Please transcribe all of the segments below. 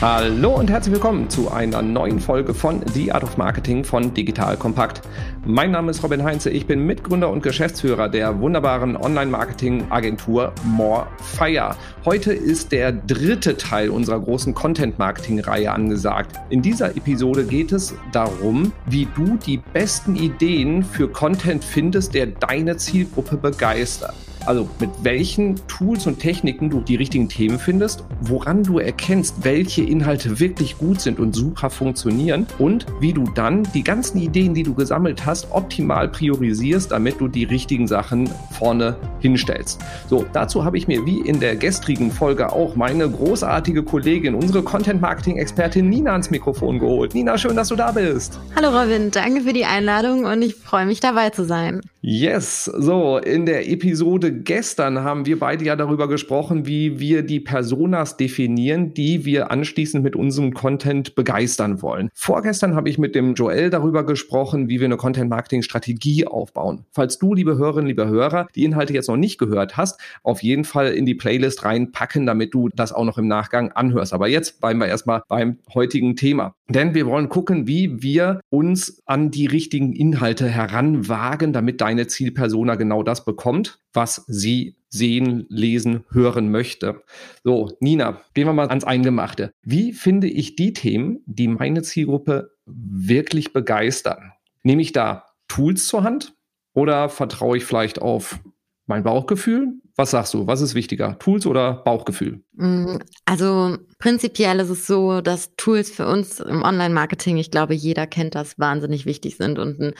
Hallo und herzlich willkommen zu einer neuen Folge von The Art of Marketing von Digital Kompakt. Mein Name ist Robin Heinze, ich bin Mitgründer und Geschäftsführer der wunderbaren Online-Marketing-Agentur Morefire. Heute ist der dritte Teil unserer großen Content-Marketing-Reihe angesagt. In dieser Episode geht es darum, wie du die besten Ideen für Content findest, der deine Zielgruppe begeistert. Also mit welchen Tools und Techniken du die richtigen Themen findest, woran du erkennst, welche Inhalte wirklich gut sind und super funktionieren und wie du dann die ganzen Ideen, die du gesammelt hast, optimal priorisierst, damit du die richtigen Sachen vorne hinstellst. So, dazu habe ich mir wie in der gestrigen Folge auch meine großartige Kollegin, unsere Content Marketing Expertin Nina ans Mikrofon geholt. Nina, schön, dass du da bist. Hallo Robin, danke für die Einladung und ich freue mich dabei zu sein. Yes, so in der Episode gestern haben wir beide ja darüber gesprochen, wie wir die Personas definieren, die wir anschließend mit unserem Content begeistern wollen. Vorgestern habe ich mit dem Joel darüber gesprochen, wie wir eine Content-Marketing-Strategie aufbauen. Falls du, liebe Hörerinnen, liebe Hörer, die Inhalte jetzt noch nicht gehört hast, auf jeden Fall in die Playlist reinpacken, damit du das auch noch im Nachgang anhörst. Aber jetzt bleiben wir erstmal beim heutigen Thema. Denn wir wollen gucken, wie wir uns an die richtigen Inhalte heranwagen, damit deine Zielpersona genau das bekommt, was sie sehen, lesen, hören möchte. So, Nina, gehen wir mal ans Eingemachte. Wie finde ich die Themen, die meine Zielgruppe wirklich begeistern? Nehme ich da Tools zur Hand oder vertraue ich vielleicht auf mein Bauchgefühl? Was sagst du? Was ist wichtiger? Tools oder Bauchgefühl? Mm, also prinzipiell ist es so, dass Tools für uns im Online-Marketing, ich glaube, jeder kennt das, wahnsinnig wichtig sind und ein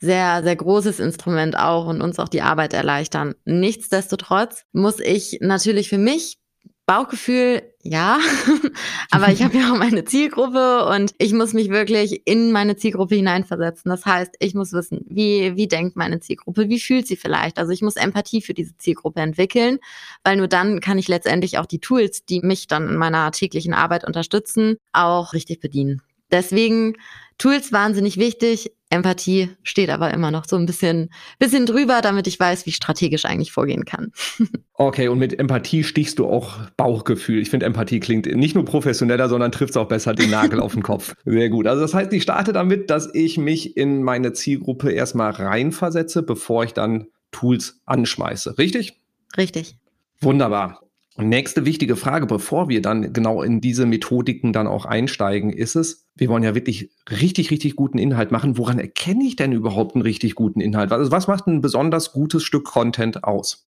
sehr, sehr großes Instrument auch und uns auch die Arbeit erleichtern. Nichtsdestotrotz muss ich natürlich für mich Bauchgefühl, ja, aber ich habe ja auch meine Zielgruppe und ich muss mich wirklich in meine Zielgruppe hineinversetzen. Das heißt, ich muss wissen, wie, wie denkt meine Zielgruppe, wie fühlt sie vielleicht. Also ich muss Empathie für diese Zielgruppe entwickeln, weil nur dann kann ich letztendlich auch die Tools, die mich dann in meiner täglichen Arbeit unterstützen, auch richtig bedienen. Deswegen Tools wahnsinnig wichtig. Empathie steht aber immer noch so ein bisschen, bisschen drüber, damit ich weiß, wie ich strategisch eigentlich vorgehen kann. Okay, und mit Empathie stichst du auch Bauchgefühl. Ich finde, Empathie klingt nicht nur professioneller, sondern trifft es auch besser den Nagel auf den Kopf. Sehr gut. Also das heißt, ich starte damit, dass ich mich in meine Zielgruppe erstmal reinversetze, bevor ich dann Tools anschmeiße. Richtig? Richtig. Wunderbar. Nächste wichtige Frage, bevor wir dann genau in diese Methodiken dann auch einsteigen, ist es, wir wollen ja wirklich richtig, richtig guten Inhalt machen. Woran erkenne ich denn überhaupt einen richtig guten Inhalt? Also was macht ein besonders gutes Stück Content aus?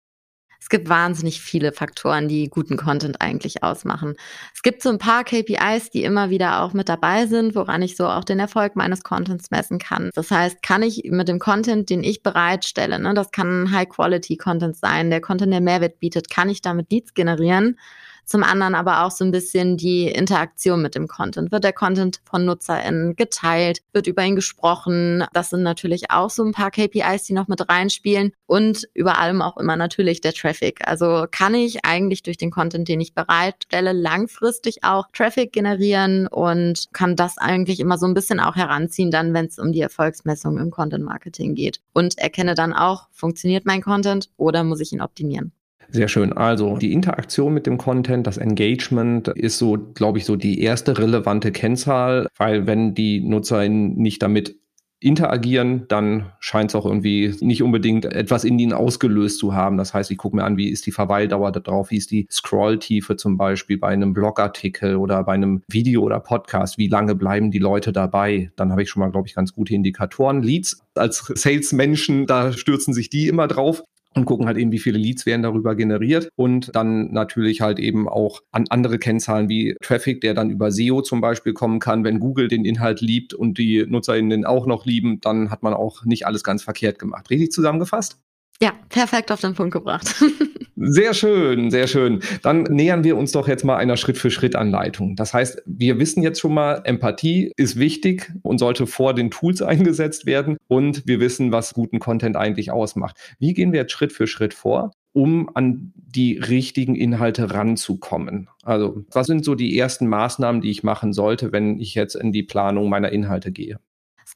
Es gibt wahnsinnig viele Faktoren, die guten Content eigentlich ausmachen. Es gibt so ein paar KPIs, die immer wieder auch mit dabei sind, woran ich so auch den Erfolg meines Contents messen kann. Das heißt, kann ich mit dem Content, den ich bereitstelle, ne, das kann High-Quality-Content sein, der Content, der Mehrwert bietet, kann ich damit Leads generieren? Zum anderen aber auch so ein bisschen die Interaktion mit dem Content. Wird der Content von NutzerInnen geteilt? Wird über ihn gesprochen? Das sind natürlich auch so ein paar KPIs, die noch mit reinspielen. Und über allem auch immer natürlich der Traffic. Also kann ich eigentlich durch den Content, den ich bereitstelle, langfristig auch Traffic generieren und kann das eigentlich immer so ein bisschen auch heranziehen, dann, wenn es um die Erfolgsmessung im Content Marketing geht. Und erkenne dann auch, funktioniert mein Content oder muss ich ihn optimieren? Sehr schön. Also die Interaktion mit dem Content, das Engagement ist so, glaube ich, so die erste relevante Kennzahl, weil wenn die Nutzer nicht damit interagieren, dann scheint es auch irgendwie nicht unbedingt etwas in ihnen ausgelöst zu haben. Das heißt, ich gucke mir an, wie ist die Verweildauer da drauf, wie ist die Scrolltiefe zum Beispiel bei einem Blogartikel oder bei einem Video oder Podcast, wie lange bleiben die Leute dabei? Dann habe ich schon mal, glaube ich, ganz gute Indikatoren. Leads als Salesmenschen, da stürzen sich die immer drauf und gucken halt eben, wie viele Leads werden darüber generiert und dann natürlich halt eben auch an andere Kennzahlen wie Traffic, der dann über SEO zum Beispiel kommen kann. Wenn Google den Inhalt liebt und die NutzerInnen den auch noch lieben, dann hat man auch nicht alles ganz verkehrt gemacht. Richtig zusammengefasst? Ja, perfekt auf den Punkt gebracht. sehr schön, sehr schön. Dann nähern wir uns doch jetzt mal einer Schritt-für-Schritt-Anleitung. Das heißt, wir wissen jetzt schon mal, Empathie ist wichtig und sollte vor den Tools eingesetzt werden und wir wissen, was guten Content eigentlich ausmacht. Wie gehen wir jetzt Schritt für Schritt vor? um an die richtigen Inhalte ranzukommen? Also, was sind so die ersten Maßnahmen, die ich machen sollte, wenn ich jetzt in die Planung meiner Inhalte gehe?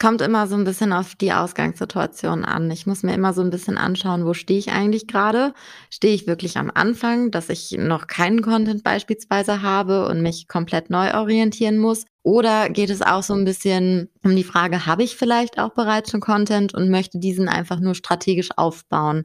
Kommt immer so ein bisschen auf die Ausgangssituation an. Ich muss mir immer so ein bisschen anschauen, wo stehe ich eigentlich gerade? Stehe ich wirklich am Anfang, dass ich noch keinen Content beispielsweise habe und mich komplett neu orientieren muss? Oder geht es auch so ein bisschen um die Frage, habe ich vielleicht auch bereits schon Content und möchte diesen einfach nur strategisch aufbauen?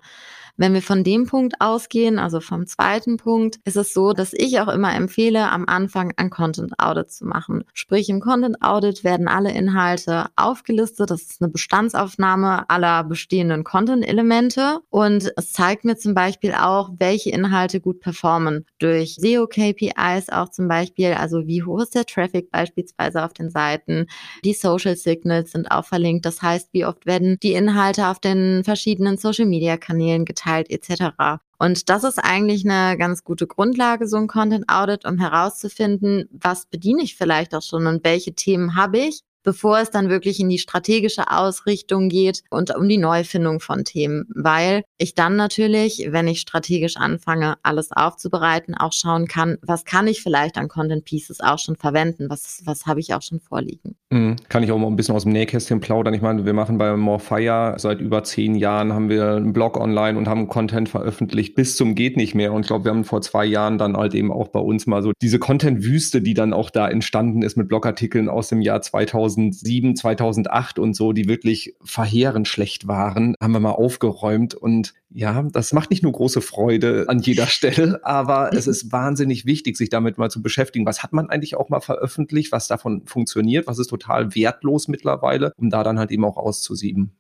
Wenn wir von dem Punkt ausgehen, also vom zweiten Punkt, ist es so, dass ich auch immer empfehle, am Anfang ein Content Audit zu machen. Sprich, im Content Audit werden alle Inhalte aufgelistet. Das ist eine Bestandsaufnahme aller bestehenden Content-Elemente und es zeigt mir zum Beispiel auch, welche Inhalte gut performen. Durch SEO-KPIs auch zum Beispiel, also wie hoch ist der Traffic beispielsweise auf den Seiten. Die Social Signals sind auch verlinkt. Das heißt, wie oft werden die Inhalte auf den verschiedenen Social-Media-Kanälen geteilt geteilt etc. Und das ist eigentlich eine ganz gute Grundlage, so ein Content Audit, um herauszufinden, was bediene ich vielleicht auch schon und welche Themen habe ich bevor es dann wirklich in die strategische Ausrichtung geht und um die Neufindung von Themen, weil ich dann natürlich, wenn ich strategisch anfange, alles aufzubereiten, auch schauen kann, was kann ich vielleicht an Content Pieces auch schon verwenden, was, was habe ich auch schon vorliegen. Mhm. Kann ich auch mal ein bisschen aus dem Nähkästchen plaudern. Ich meine, wir machen bei Morfire seit über zehn Jahren, haben wir einen Blog online und haben Content veröffentlicht bis zum geht nicht mehr. Und ich glaube, wir haben vor zwei Jahren dann halt eben auch bei uns mal so diese Content-Wüste, die dann auch da entstanden ist mit Blogartikeln aus dem Jahr 2000 2007, 2008 und so, die wirklich verheerend schlecht waren, haben wir mal aufgeräumt. Und ja, das macht nicht nur große Freude an jeder Stelle, aber es ist wahnsinnig wichtig, sich damit mal zu beschäftigen. Was hat man eigentlich auch mal veröffentlicht, was davon funktioniert, was ist total wertlos mittlerweile, um da dann halt eben auch auszusieben.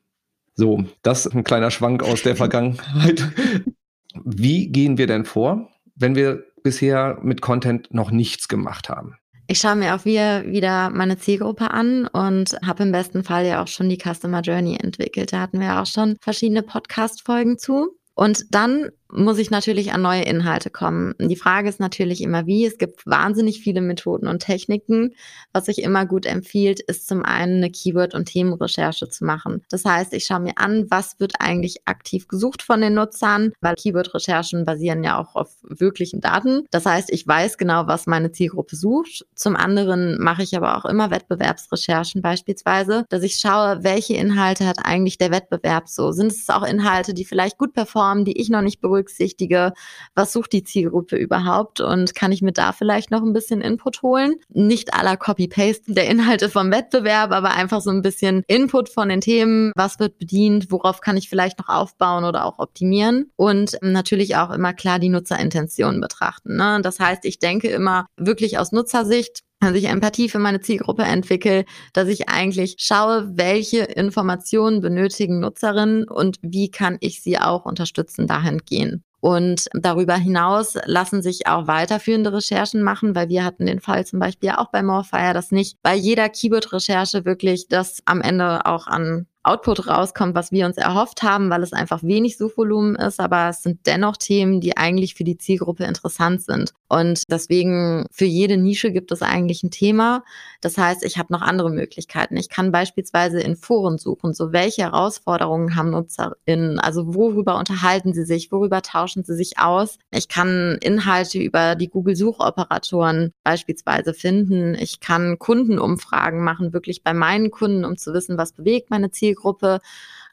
So, das ist ein kleiner Schwank aus der Vergangenheit. Wie gehen wir denn vor, wenn wir bisher mit Content noch nichts gemacht haben? Ich schaue mir auch wieder, meine Zielgruppe an und habe im besten Fall ja auch schon die Customer Journey entwickelt. Da hatten wir auch schon verschiedene Podcast-Folgen zu. Und dann muss ich natürlich an neue Inhalte kommen. Die Frage ist natürlich immer wie. Es gibt wahnsinnig viele Methoden und Techniken. Was sich immer gut empfiehlt, ist zum einen eine Keyword- und Themenrecherche zu machen. Das heißt, ich schaue mir an, was wird eigentlich aktiv gesucht von den Nutzern, weil Keyword-Recherchen basieren ja auch auf wirklichen Daten. Das heißt, ich weiß genau, was meine Zielgruppe sucht. Zum anderen mache ich aber auch immer Wettbewerbsrecherchen beispielsweise, dass ich schaue, welche Inhalte hat eigentlich der Wettbewerb so. Sind es auch Inhalte, die vielleicht gut performen, die ich noch nicht berühre berücksichtige, was sucht die Zielgruppe überhaupt und kann ich mir da vielleicht noch ein bisschen Input holen. Nicht aller Copy-Paste der Inhalte vom Wettbewerb, aber einfach so ein bisschen Input von den Themen, was wird bedient, worauf kann ich vielleicht noch aufbauen oder auch optimieren und natürlich auch immer klar die Nutzerintention betrachten. Ne? Das heißt, ich denke immer wirklich aus Nutzersicht, dass ich Empathie für meine Zielgruppe entwickle, dass ich eigentlich schaue, welche Informationen benötigen Nutzerinnen und wie kann ich sie auch unterstützen, dahin gehen. Und darüber hinaus lassen sich auch weiterführende Recherchen machen, weil wir hatten den Fall zum Beispiel auch bei Morfire, dass nicht bei jeder Keyword-Recherche wirklich das am Ende auch an Output rauskommt, was wir uns erhofft haben, weil es einfach wenig Suchvolumen ist, aber es sind dennoch Themen, die eigentlich für die Zielgruppe interessant sind. Und deswegen für jede Nische gibt es eigentlich ein Thema. Das heißt, ich habe noch andere Möglichkeiten. Ich kann beispielsweise in Foren suchen, so welche Herausforderungen haben NutzerInnen, also worüber unterhalten sie sich, worüber tauschen sie sich aus. Ich kann Inhalte über die Google-Suchoperatoren beispielsweise finden. Ich kann Kundenumfragen machen, wirklich bei meinen Kunden, um zu wissen, was bewegt meine Zielgruppe Zielgruppe,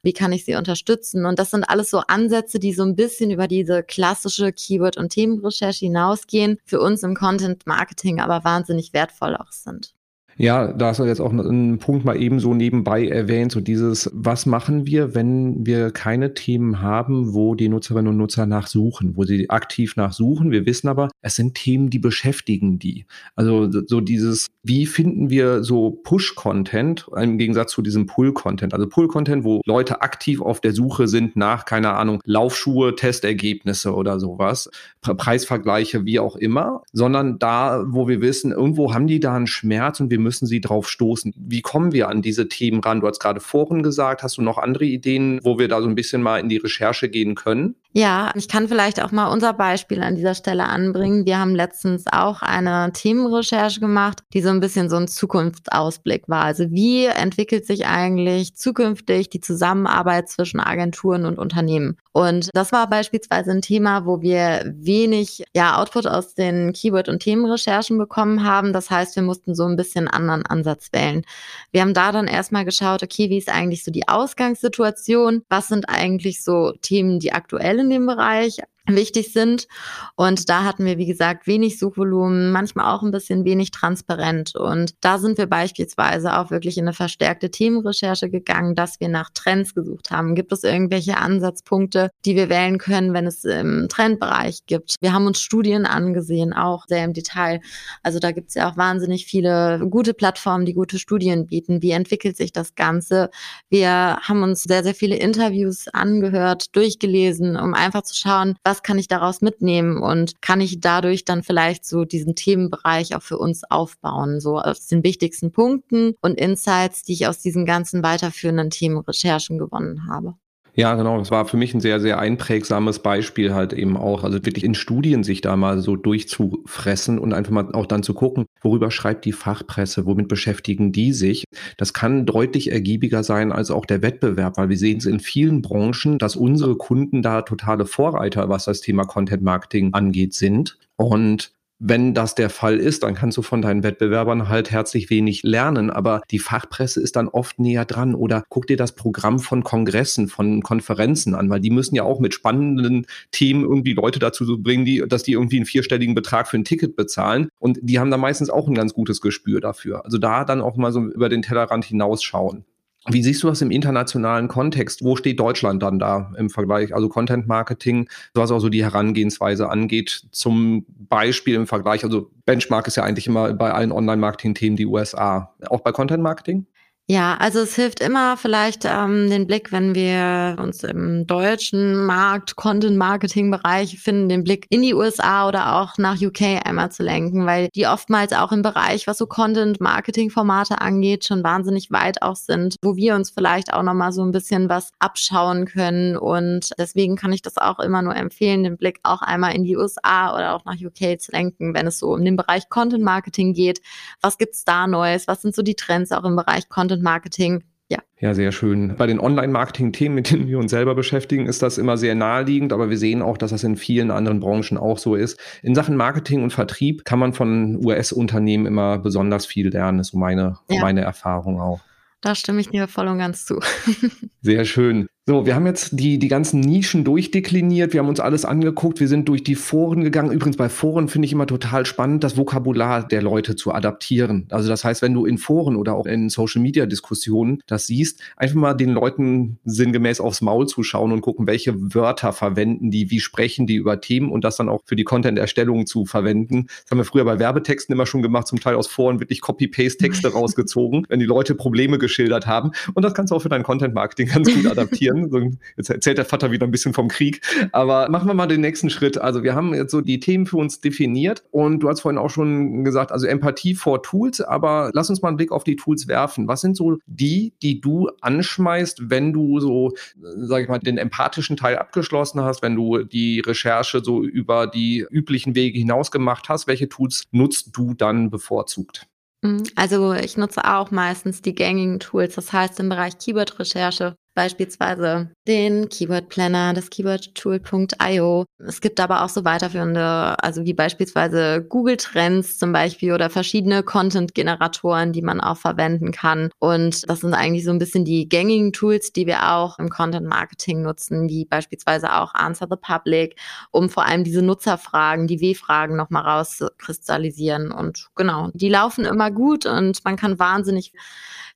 wie kann ich sie unterstützen? Und das sind alles so Ansätze, die so ein bisschen über diese klassische Keyword- und Themenrecherche hinausgehen, für uns im Content Marketing aber wahnsinnig wertvoll auch sind. Ja, da hast du jetzt auch einen Punkt mal eben so nebenbei erwähnt, so dieses, was machen wir, wenn wir keine Themen haben, wo die Nutzerinnen und Nutzer nachsuchen, wo sie aktiv nachsuchen. Wir wissen aber, es sind Themen, die beschäftigen die. Also so dieses, wie finden wir so Push-Content im Gegensatz zu diesem Pull-Content? Also Pull-Content, wo Leute aktiv auf der Suche sind nach, keine Ahnung, Laufschuhe, Testergebnisse oder sowas, Preisvergleiche, wie auch immer, sondern da, wo wir wissen, irgendwo haben die da einen Schmerz und wir müssen müssen sie drauf stoßen. Wie kommen wir an diese Themen ran? Du hast gerade Foren gesagt. Hast du noch andere Ideen, wo wir da so ein bisschen mal in die Recherche gehen können? Ja, ich kann vielleicht auch mal unser Beispiel an dieser Stelle anbringen. Wir haben letztens auch eine Themenrecherche gemacht, die so ein bisschen so ein Zukunftsausblick war. Also wie entwickelt sich eigentlich zukünftig die Zusammenarbeit zwischen Agenturen und Unternehmen? Und das war beispielsweise ein Thema, wo wir wenig ja, Output aus den Keyword- und Themenrecherchen bekommen haben. Das heißt, wir mussten so ein bisschen anderen Ansatz wählen. Wir haben da dann erstmal geschaut, okay, wie ist eigentlich so die Ausgangssituation? Was sind eigentlich so Themen, die aktuell in dem Bereich wichtig sind. Und da hatten wir, wie gesagt, wenig Suchvolumen, manchmal auch ein bisschen wenig transparent. Und da sind wir beispielsweise auch wirklich in eine verstärkte Themenrecherche gegangen, dass wir nach Trends gesucht haben. Gibt es irgendwelche Ansatzpunkte, die wir wählen können, wenn es im Trendbereich gibt? Wir haben uns Studien angesehen, auch sehr im Detail. Also da gibt es ja auch wahnsinnig viele gute Plattformen, die gute Studien bieten. Wie entwickelt sich das Ganze? Wir haben uns sehr, sehr viele Interviews angehört, durchgelesen, um einfach zu schauen, was was kann ich daraus mitnehmen und kann ich dadurch dann vielleicht so diesen Themenbereich auch für uns aufbauen, so aus den wichtigsten Punkten und Insights, die ich aus diesen ganzen weiterführenden Themenrecherchen gewonnen habe. Ja, genau. Das war für mich ein sehr, sehr einprägsames Beispiel halt eben auch. Also wirklich in Studien sich da mal so durchzufressen und einfach mal auch dann zu gucken, worüber schreibt die Fachpresse, womit beschäftigen die sich. Das kann deutlich ergiebiger sein als auch der Wettbewerb, weil wir sehen es in vielen Branchen, dass unsere Kunden da totale Vorreiter, was das Thema Content Marketing angeht, sind. Und wenn das der Fall ist, dann kannst du von deinen Wettbewerbern halt herzlich wenig lernen, aber die Fachpresse ist dann oft näher dran oder guck dir das Programm von Kongressen, von Konferenzen an, weil die müssen ja auch mit spannenden Themen irgendwie Leute dazu bringen, die, dass die irgendwie einen vierstelligen Betrag für ein Ticket bezahlen und die haben da meistens auch ein ganz gutes Gespür dafür. Also da dann auch mal so über den Tellerrand hinausschauen. Wie siehst du das im internationalen Kontext? Wo steht Deutschland dann da im Vergleich? Also Content Marketing, was auch so die Herangehensweise angeht, zum Beispiel im Vergleich, also Benchmark ist ja eigentlich immer bei allen Online-Marketing-Themen die USA. Auch bei Content Marketing? Ja, also es hilft immer vielleicht ähm, den Blick, wenn wir uns im deutschen Markt, Content-Marketing-Bereich finden, den Blick in die USA oder auch nach UK einmal zu lenken, weil die oftmals auch im Bereich, was so Content-Marketing-Formate angeht, schon wahnsinnig weit auch sind, wo wir uns vielleicht auch nochmal so ein bisschen was abschauen können. Und deswegen kann ich das auch immer nur empfehlen, den Blick auch einmal in die USA oder auch nach UK zu lenken, wenn es so um den Bereich Content-Marketing geht. Was gibt's da Neues? Was sind so die Trends auch im Bereich Content Content-Marketing. Ja. ja, sehr schön. Bei den Online-Marketing-Themen, mit denen wir uns selber beschäftigen, ist das immer sehr naheliegend, aber wir sehen auch, dass das in vielen anderen Branchen auch so ist. In Sachen Marketing und Vertrieb kann man von US-Unternehmen immer besonders viel lernen, ist so meine, ja. meine Erfahrung auch. Da stimme ich dir voll und ganz zu. Sehr schön. So, wir haben jetzt die, die ganzen Nischen durchdekliniert, wir haben uns alles angeguckt, wir sind durch die Foren gegangen. Übrigens bei Foren finde ich immer total spannend, das Vokabular der Leute zu adaptieren. Also das heißt, wenn du in Foren oder auch in Social-Media-Diskussionen das siehst, einfach mal den Leuten sinngemäß aufs Maul zu schauen und gucken, welche Wörter verwenden die, wie sprechen die über Themen und das dann auch für die Content-Erstellung zu verwenden. Das haben wir früher bei Werbetexten immer schon gemacht, zum Teil aus Foren wirklich Copy-Paste-Texte rausgezogen, wenn die Leute Probleme geschildert haben. Und das kannst du auch für dein Content-Marketing ganz gut adaptieren. Jetzt erzählt der Vater wieder ein bisschen vom Krieg. Aber machen wir mal den nächsten Schritt. Also wir haben jetzt so die Themen für uns definiert und du hast vorhin auch schon gesagt, also Empathie vor Tools, aber lass uns mal einen Blick auf die Tools werfen. Was sind so die, die du anschmeißt, wenn du so, sag ich mal, den empathischen Teil abgeschlossen hast, wenn du die Recherche so über die üblichen Wege hinaus gemacht hast? Welche Tools nutzt du dann bevorzugt? Mhm. Also ich nutze auch meistens die gängigen Tools, das heißt im Bereich Keyword-Recherche beispielsweise den Keyword Planner, das Keywordtool.io. Es gibt aber auch so weiterführende, also wie beispielsweise Google Trends zum Beispiel oder verschiedene Content-Generatoren, die man auch verwenden kann. Und das sind eigentlich so ein bisschen die gängigen Tools, die wir auch im Content-Marketing nutzen, wie beispielsweise auch Answer the Public, um vor allem diese Nutzerfragen, die W-Fragen nochmal rauszukristallisieren. Und genau, die laufen immer gut und man kann wahnsinnig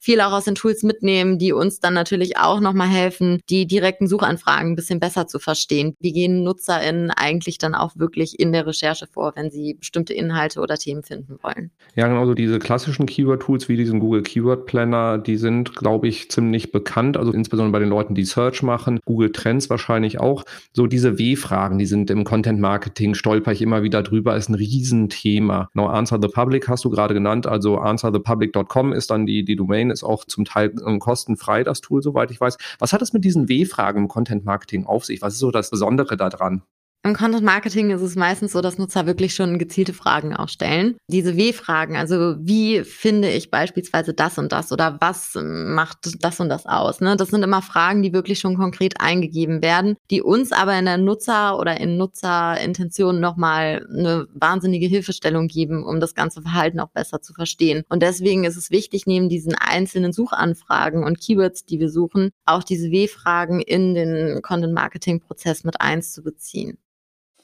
viel auch aus den Tools mitnehmen, die uns dann natürlich auch nochmal helfen, die direkten Suchanfragen ein bisschen besser zu verstehen. Wie gehen NutzerInnen eigentlich dann auch wirklich in der Recherche vor, wenn sie bestimmte Inhalte oder Themen finden wollen? Ja, genau, so diese klassischen Keyword-Tools wie diesen Google Keyword Planner, die sind, glaube ich, ziemlich bekannt, also insbesondere bei den Leuten, die Search machen, Google Trends wahrscheinlich auch. So diese W-Fragen, die sind im Content-Marketing, stolper ich immer wieder drüber, ist ein Riesenthema. Genau, Answer the Public hast du gerade genannt, also answerthepublic.com ist dann die, die Domain, ist auch zum Teil kostenfrei, das Tool, soweit ich weiß. Was hat es mit diesen W-Fragen im Content Marketing auf sich? Was ist so das Besondere daran? Im Content Marketing ist es meistens so, dass Nutzer wirklich schon gezielte Fragen auch stellen. Diese W-Fragen, also wie finde ich beispielsweise das und das oder was macht das und das aus? Ne? Das sind immer Fragen, die wirklich schon konkret eingegeben werden, die uns aber in der Nutzer- oder in Nutzerintention nochmal eine wahnsinnige Hilfestellung geben, um das ganze Verhalten auch besser zu verstehen. Und deswegen ist es wichtig, neben diesen einzelnen Suchanfragen und Keywords, die wir suchen, auch diese W-Fragen in den Content Marketing Prozess mit einzubeziehen.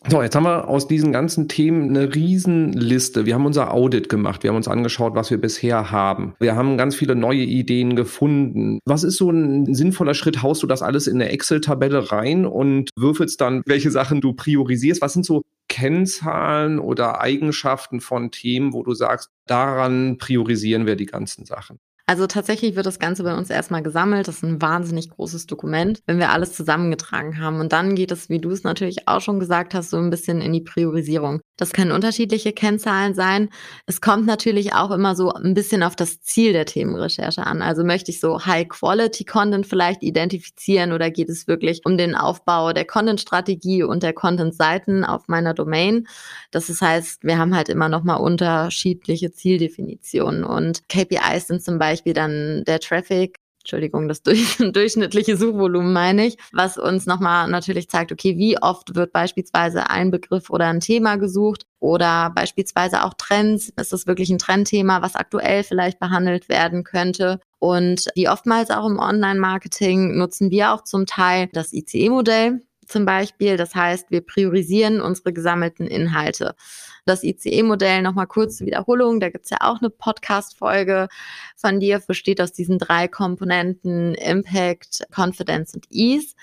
So, jetzt haben wir aus diesen ganzen Themen eine Riesenliste. Wir haben unser Audit gemacht. Wir haben uns angeschaut, was wir bisher haben. Wir haben ganz viele neue Ideen gefunden. Was ist so ein sinnvoller Schritt? Haust du das alles in eine Excel-Tabelle rein und würfelst dann, welche Sachen du priorisierst? Was sind so Kennzahlen oder Eigenschaften von Themen, wo du sagst, daran priorisieren wir die ganzen Sachen? Also tatsächlich wird das Ganze bei uns erstmal gesammelt. Das ist ein wahnsinnig großes Dokument, wenn wir alles zusammengetragen haben. Und dann geht es, wie du es natürlich auch schon gesagt hast, so ein bisschen in die Priorisierung. Das können unterschiedliche Kennzahlen sein. Es kommt natürlich auch immer so ein bisschen auf das Ziel der Themenrecherche an. Also möchte ich so High-Quality-Content vielleicht identifizieren oder geht es wirklich um den Aufbau der Content-Strategie und der Content-Seiten auf meiner Domain? Das heißt, wir haben halt immer nochmal unterschiedliche Zieldefinitionen und KPIs sind zum Beispiel dann der Traffic, Entschuldigung, das durch, durchschnittliche Suchvolumen meine ich, was uns nochmal natürlich zeigt, okay, wie oft wird beispielsweise ein Begriff oder ein Thema gesucht oder beispielsweise auch Trends. Ist das wirklich ein Trendthema, was aktuell vielleicht behandelt werden könnte? Und wie oftmals auch im Online-Marketing nutzen wir auch zum Teil das ICE-Modell zum Beispiel. Das heißt, wir priorisieren unsere gesammelten Inhalte. Das ICE-Modell, nochmal kurz zur Wiederholung, da gibt's ja auch eine Podcast-Folge von dir, besteht aus diesen drei Komponenten Impact, Confidence und Ease.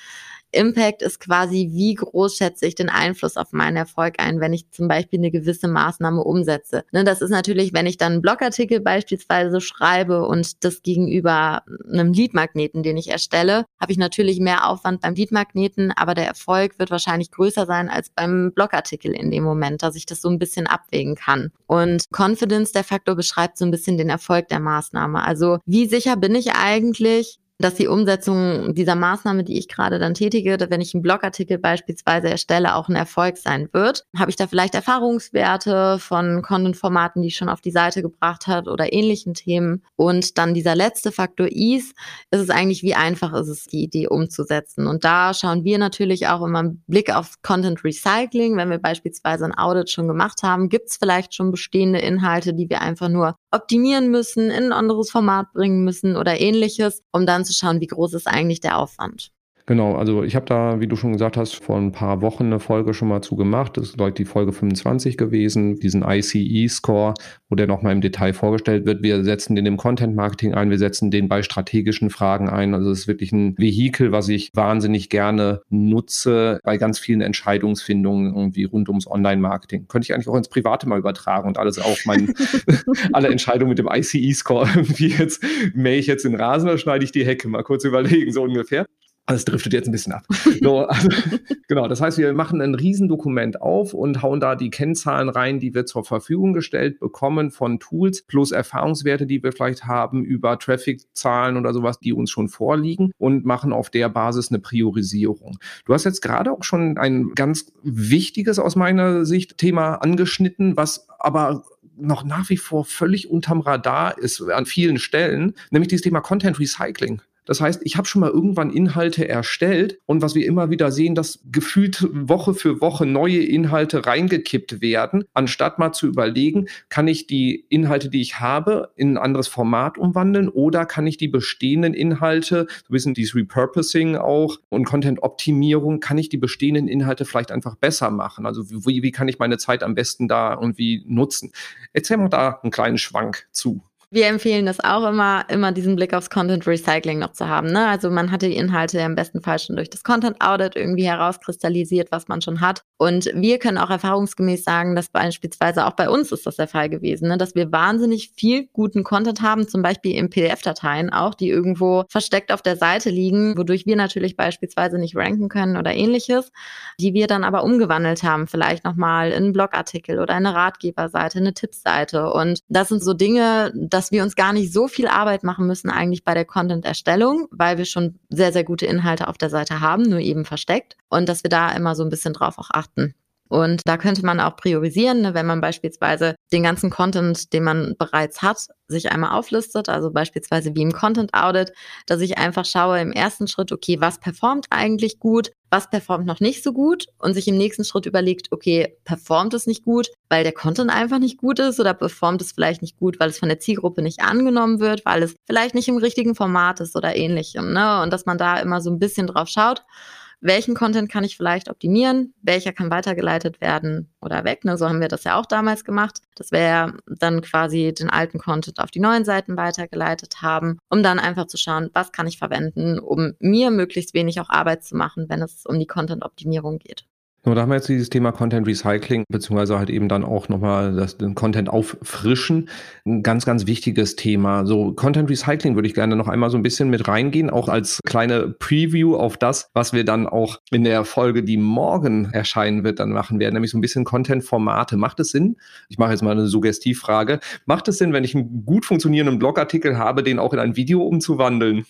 Impact ist quasi, wie groß schätze ich den Einfluss auf meinen Erfolg ein, wenn ich zum Beispiel eine gewisse Maßnahme umsetze. Ne, das ist natürlich, wenn ich dann einen Blogartikel beispielsweise schreibe und das gegenüber einem Leadmagneten, den ich erstelle, habe ich natürlich mehr Aufwand beim Leadmagneten, aber der Erfolg wird wahrscheinlich größer sein als beim Blogartikel in dem Moment, dass ich das so ein bisschen abwägen kann. Und Confidence, der Faktor, beschreibt so ein bisschen den Erfolg der Maßnahme. Also wie sicher bin ich eigentlich, dass die Umsetzung dieser Maßnahme, die ich gerade dann tätige, wenn ich einen Blogartikel beispielsweise erstelle, auch ein Erfolg sein wird. Habe ich da vielleicht Erfahrungswerte von Content-Formaten, die ich schon auf die Seite gebracht hat oder ähnlichen Themen? Und dann dieser letzte Faktor Ease, ist es eigentlich, wie einfach ist es, die Idee umzusetzen? Und da schauen wir natürlich auch immer einen Blick auf Content Recycling. Wenn wir beispielsweise ein Audit schon gemacht haben, gibt es vielleicht schon bestehende Inhalte, die wir einfach nur optimieren müssen, in ein anderes Format bringen müssen oder ähnliches, um dann zu schauen, wie groß ist eigentlich der Aufwand. Genau, also ich habe da, wie du schon gesagt hast, vor ein paar Wochen eine Folge schon mal zu gemacht. Das ist, glaube ich, die Folge 25 gewesen, diesen ICE-Score, wo der nochmal im Detail vorgestellt wird. Wir setzen den im Content-Marketing ein, wir setzen den bei strategischen Fragen ein. Also es ist wirklich ein Vehikel, was ich wahnsinnig gerne nutze bei ganz vielen Entscheidungsfindungen irgendwie rund ums Online-Marketing. Könnte ich eigentlich auch ins Private mal übertragen und alles auch mein, alle Entscheidungen mit dem ICE-Score irgendwie jetzt, mähe ich jetzt den Rasen oder schneide ich die Hecke? Mal kurz überlegen, so ungefähr. Also es driftet jetzt ein bisschen ab. So, also, genau, das heißt, wir machen ein Riesendokument auf und hauen da die Kennzahlen rein, die wir zur Verfügung gestellt bekommen von Tools, plus Erfahrungswerte, die wir vielleicht haben über Traffic-Zahlen oder sowas, die uns schon vorliegen und machen auf der Basis eine Priorisierung. Du hast jetzt gerade auch schon ein ganz wichtiges aus meiner Sicht Thema angeschnitten, was aber noch nach wie vor völlig unterm Radar ist an vielen Stellen, nämlich dieses Thema Content Recycling. Das heißt, ich habe schon mal irgendwann Inhalte erstellt und was wir immer wieder sehen, dass gefühlt Woche für Woche neue Inhalte reingekippt werden, anstatt mal zu überlegen, kann ich die Inhalte, die ich habe, in ein anderes Format umwandeln oder kann ich die bestehenden Inhalte, so ein bisschen dieses Repurposing auch und Content-Optimierung, kann ich die bestehenden Inhalte vielleicht einfach besser machen? Also wie, wie kann ich meine Zeit am besten da irgendwie nutzen? Erzähl mal da einen kleinen Schwank zu. Wir empfehlen das auch immer, immer diesen Blick aufs Content Recycling noch zu haben. Ne? Also man hatte die Inhalte im besten Fall schon durch das Content Audit irgendwie herauskristallisiert, was man schon hat. Und wir können auch erfahrungsgemäß sagen, dass beispielsweise auch bei uns ist das der Fall gewesen, ne? dass wir wahnsinnig viel guten Content haben, zum Beispiel in PDF-Dateien auch, die irgendwo versteckt auf der Seite liegen, wodurch wir natürlich beispielsweise nicht ranken können oder ähnliches, die wir dann aber umgewandelt haben, vielleicht nochmal in einen Blogartikel oder eine Ratgeberseite, eine Tippseite. Und das sind so Dinge, dass wir uns gar nicht so viel Arbeit machen müssen eigentlich bei der Content-Erstellung, weil wir schon sehr, sehr gute Inhalte auf der Seite haben, nur eben versteckt. Und dass wir da immer so ein bisschen drauf auch achten. Und da könnte man auch priorisieren, ne, wenn man beispielsweise den ganzen Content, den man bereits hat, sich einmal auflistet, also beispielsweise wie im Content Audit, dass ich einfach schaue im ersten Schritt, okay, was performt eigentlich gut, was performt noch nicht so gut und sich im nächsten Schritt überlegt, okay, performt es nicht gut, weil der Content einfach nicht gut ist oder performt es vielleicht nicht gut, weil es von der Zielgruppe nicht angenommen wird, weil es vielleicht nicht im richtigen Format ist oder ähnlichem, ne? Und dass man da immer so ein bisschen drauf schaut welchen Content kann ich vielleicht optimieren, welcher kann weitergeleitet werden oder weg. Ne? So haben wir das ja auch damals gemacht, dass wir dann quasi den alten Content auf die neuen Seiten weitergeleitet haben, um dann einfach zu schauen, was kann ich verwenden, um mir möglichst wenig auch Arbeit zu machen, wenn es um die Content-Optimierung geht. So, da haben wir jetzt dieses Thema Content Recycling, beziehungsweise halt eben dann auch nochmal das, den Content auffrischen. Ein ganz, ganz wichtiges Thema. So, Content Recycling würde ich gerne noch einmal so ein bisschen mit reingehen, auch als kleine Preview auf das, was wir dann auch in der Folge, die morgen erscheinen wird, dann machen werden, nämlich so ein bisschen Content-Formate. Macht es Sinn? Ich mache jetzt mal eine Suggestivfrage. Macht es Sinn, wenn ich einen gut funktionierenden Blogartikel habe, den auch in ein Video umzuwandeln?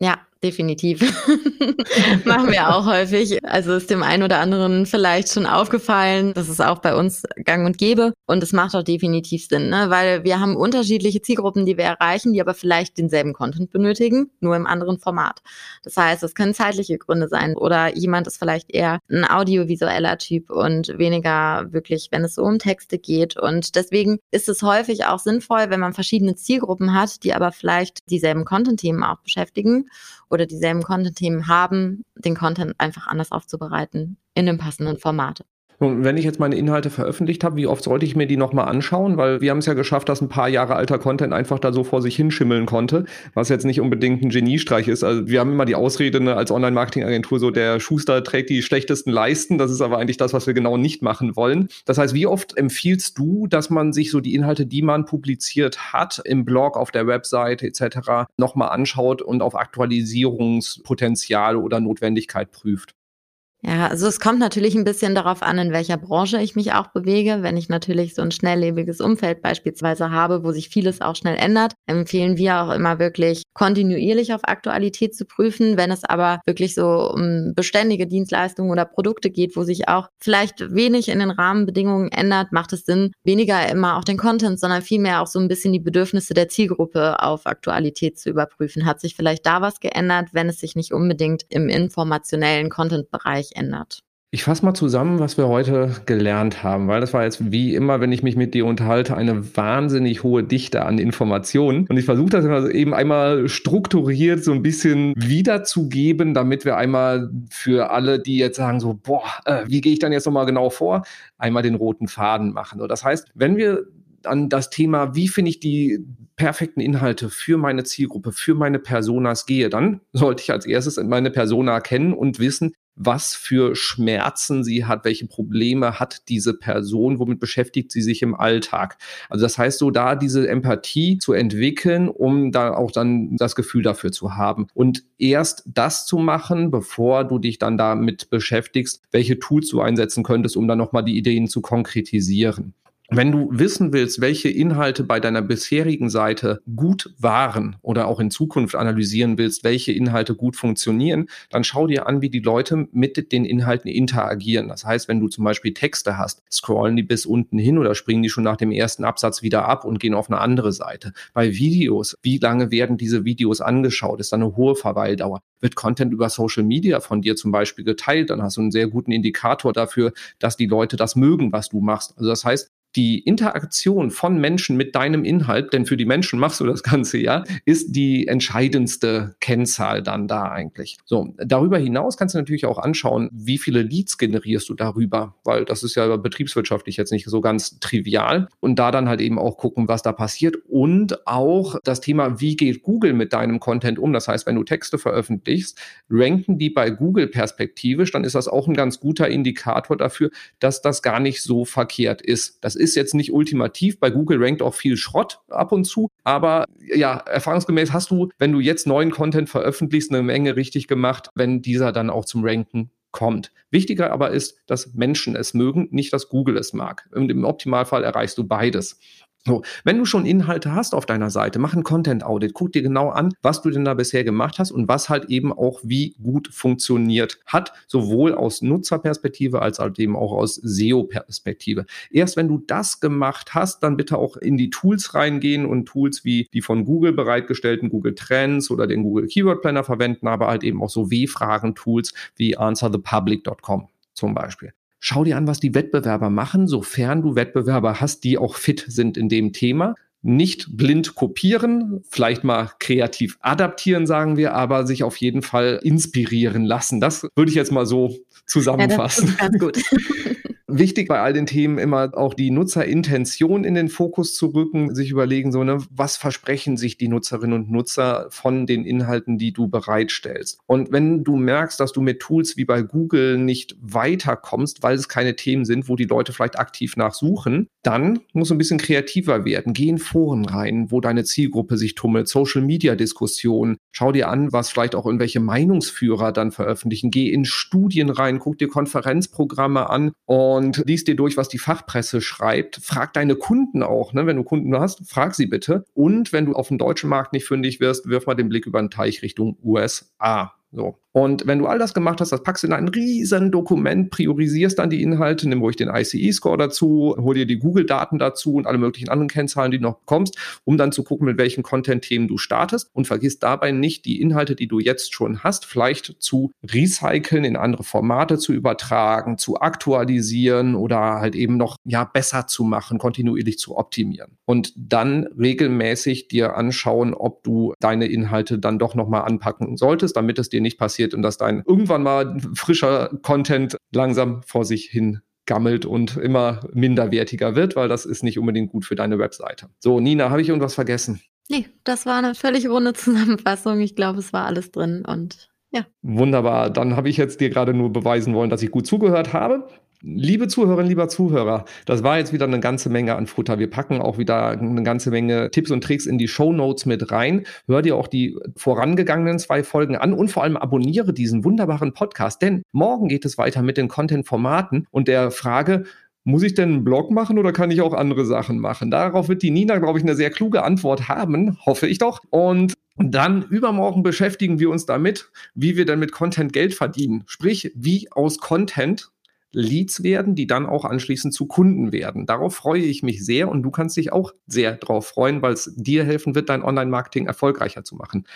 Ja, definitiv. Machen wir auch häufig. Also ist dem einen oder anderen vielleicht schon aufgefallen. Das ist auch bei uns gang und gäbe. Und es macht auch definitiv Sinn, ne? weil wir haben unterschiedliche Zielgruppen, die wir erreichen, die aber vielleicht denselben Content benötigen, nur im anderen Format. Das heißt, es können zeitliche Gründe sein oder jemand ist vielleicht eher ein audiovisueller Typ und weniger wirklich, wenn es so um Texte geht. Und deswegen ist es häufig auch sinnvoll, wenn man verschiedene Zielgruppen hat, die aber vielleicht dieselben Content-Themen auch beschäftigen oder dieselben Content-Themen haben, den Content einfach anders aufzubereiten in dem passenden Format. Und wenn ich jetzt meine Inhalte veröffentlicht habe, wie oft sollte ich mir die nochmal anschauen? Weil wir haben es ja geschafft, dass ein paar Jahre alter Content einfach da so vor sich hinschimmeln konnte, was jetzt nicht unbedingt ein Geniestreich ist. Also wir haben immer die Ausrede ne, als Online-Marketing-Agentur, so der Schuster trägt die schlechtesten Leisten. Das ist aber eigentlich das, was wir genau nicht machen wollen. Das heißt, wie oft empfiehlst du, dass man sich so die Inhalte, die man publiziert hat, im Blog, auf der Webseite etc. nochmal anschaut und auf Aktualisierungspotenzial oder Notwendigkeit prüft? Ja, also es kommt natürlich ein bisschen darauf an, in welcher Branche ich mich auch bewege. Wenn ich natürlich so ein schnelllebiges Umfeld beispielsweise habe, wo sich vieles auch schnell ändert, empfehlen wir auch immer wirklich kontinuierlich auf Aktualität zu prüfen. Wenn es aber wirklich so um beständige Dienstleistungen oder Produkte geht, wo sich auch vielleicht wenig in den Rahmenbedingungen ändert, macht es Sinn, weniger immer auch den Content, sondern vielmehr auch so ein bisschen die Bedürfnisse der Zielgruppe auf Aktualität zu überprüfen. Hat sich vielleicht da was geändert, wenn es sich nicht unbedingt im informationellen Content-Bereich ändert. Ich fasse mal zusammen, was wir heute gelernt haben, weil das war jetzt wie immer, wenn ich mich mit dir unterhalte, eine wahnsinnig hohe Dichte an Informationen. Und ich versuche das eben einmal strukturiert so ein bisschen wiederzugeben, damit wir einmal für alle, die jetzt sagen so, boah, äh, wie gehe ich dann jetzt nochmal genau vor, einmal den roten Faden machen. So, das heißt, wenn wir an das Thema, wie finde ich die perfekten Inhalte für meine Zielgruppe, für meine Personas gehe, dann sollte ich als erstes meine Persona kennen und wissen, was für Schmerzen sie hat, welche Probleme hat diese Person, womit beschäftigt sie sich im Alltag. Also das heißt so, da diese Empathie zu entwickeln, um da auch dann das Gefühl dafür zu haben. Und erst das zu machen, bevor du dich dann damit beschäftigst, welche Tools du einsetzen könntest, um dann nochmal die Ideen zu konkretisieren. Wenn du wissen willst, welche Inhalte bei deiner bisherigen Seite gut waren oder auch in Zukunft analysieren willst, welche Inhalte gut funktionieren, dann schau dir an, wie die Leute mit den Inhalten interagieren. Das heißt, wenn du zum Beispiel Texte hast, scrollen die bis unten hin oder springen die schon nach dem ersten Absatz wieder ab und gehen auf eine andere Seite. Bei Videos, wie lange werden diese Videos angeschaut? Ist da eine hohe Verweildauer? Wird Content über Social Media von dir zum Beispiel geteilt? Dann hast du einen sehr guten Indikator dafür, dass die Leute das mögen, was du machst. Also das heißt, die Interaktion von Menschen mit deinem Inhalt, denn für die Menschen machst du das Ganze ja, ist die entscheidendste Kennzahl dann da eigentlich. So, darüber hinaus kannst du natürlich auch anschauen, wie viele Leads generierst du darüber, weil das ist ja betriebswirtschaftlich jetzt nicht so ganz trivial und da dann halt eben auch gucken, was da passiert und auch das Thema, wie geht Google mit deinem Content um? Das heißt, wenn du Texte veröffentlichst, ranken die bei Google perspektivisch, dann ist das auch ein ganz guter Indikator dafür, dass das gar nicht so verkehrt ist. Das ist jetzt nicht ultimativ. Bei Google rankt auch viel Schrott ab und zu. Aber ja, erfahrungsgemäß hast du, wenn du jetzt neuen Content veröffentlichst, eine Menge richtig gemacht, wenn dieser dann auch zum Ranken kommt. Wichtiger aber ist, dass Menschen es mögen, nicht dass Google es mag. Und im Optimalfall erreichst du beides. So, wenn du schon Inhalte hast auf deiner Seite, mach ein Content Audit, guck dir genau an, was du denn da bisher gemacht hast und was halt eben auch wie gut funktioniert hat, sowohl aus Nutzerperspektive als halt eben auch aus SEO-Perspektive. Erst wenn du das gemacht hast, dann bitte auch in die Tools reingehen und Tools wie die von Google bereitgestellten Google Trends oder den Google Keyword Planner verwenden, aber halt eben auch so W-Fragen-Tools wie answerthepublic.com zum Beispiel. Schau dir an, was die Wettbewerber machen, sofern du Wettbewerber hast, die auch fit sind in dem Thema. Nicht blind kopieren, vielleicht mal kreativ adaptieren, sagen wir, aber sich auf jeden Fall inspirieren lassen. Das würde ich jetzt mal so zusammenfassen. Ja, ganz gut. wichtig bei all den Themen immer auch die Nutzerintention in den Fokus zu rücken, sich überlegen, so, ne, was versprechen sich die Nutzerinnen und Nutzer von den Inhalten, die du bereitstellst. Und wenn du merkst, dass du mit Tools wie bei Google nicht weiterkommst, weil es keine Themen sind, wo die Leute vielleicht aktiv nachsuchen, dann musst du ein bisschen kreativer werden. Geh in Foren rein, wo deine Zielgruppe sich tummelt, Social Media Diskussionen. Schau dir an, was vielleicht auch irgendwelche Meinungsführer dann veröffentlichen. Geh in Studien rein, guck dir Konferenzprogramme an und und liest dir durch, was die Fachpresse schreibt. Frag deine Kunden auch, ne? wenn du Kunden hast, frag sie bitte. Und wenn du auf dem deutschen Markt nicht fündig wirst, wirf mal den Blick über den Teich Richtung USA. So. Und wenn du all das gemacht hast, das packst du in ein riesen Dokument, priorisierst dann die Inhalte, nimm ruhig den ICE-Score dazu, hol dir die Google-Daten dazu und alle möglichen anderen Kennzahlen, die du noch bekommst, um dann zu gucken, mit welchen Content-Themen du startest und vergiss dabei nicht, die Inhalte, die du jetzt schon hast, vielleicht zu recyceln, in andere Formate zu übertragen, zu aktualisieren oder halt eben noch, ja, besser zu machen, kontinuierlich zu optimieren. Und dann regelmäßig dir anschauen, ob du deine Inhalte dann doch nochmal anpacken solltest, damit es dir nicht passiert und dass dein irgendwann mal frischer Content langsam vor sich hin gammelt und immer minderwertiger wird, weil das ist nicht unbedingt gut für deine Webseite. So, Nina, habe ich irgendwas vergessen? Nee, das war eine völlig runde Zusammenfassung. Ich glaube, es war alles drin und ja. Wunderbar. Dann habe ich jetzt dir gerade nur beweisen wollen, dass ich gut zugehört habe. Liebe Zuhörerinnen, lieber Zuhörer, das war jetzt wieder eine ganze Menge an Futter. Wir packen auch wieder eine ganze Menge Tipps und Tricks in die Show Notes mit rein. Hör dir auch die vorangegangenen zwei Folgen an und vor allem abonniere diesen wunderbaren Podcast, denn morgen geht es weiter mit den Content-Formaten und der Frage, muss ich denn einen Blog machen oder kann ich auch andere Sachen machen? Darauf wird die Nina, glaube ich, eine sehr kluge Antwort haben, hoffe ich doch. Und dann übermorgen beschäftigen wir uns damit, wie wir denn mit Content Geld verdienen. Sprich, wie aus Content Leads werden, die dann auch anschließend zu Kunden werden. Darauf freue ich mich sehr und du kannst dich auch sehr darauf freuen, weil es dir helfen wird, dein Online-Marketing erfolgreicher zu machen.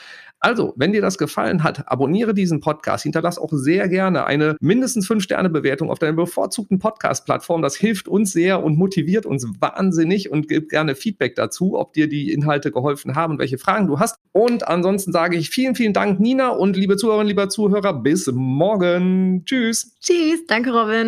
Also, wenn dir das gefallen hat, abonniere diesen Podcast, hinterlass auch sehr gerne eine mindestens 5-Sterne-Bewertung auf deiner bevorzugten Podcast-Plattform. Das hilft uns sehr und motiviert uns wahnsinnig und gib gerne Feedback dazu, ob dir die Inhalte geholfen haben welche Fragen du hast. Und ansonsten sage ich vielen, vielen Dank, Nina und liebe Zuhörerinnen, lieber Zuhörer, bis morgen. Tschüss. Tschüss, danke, Robin.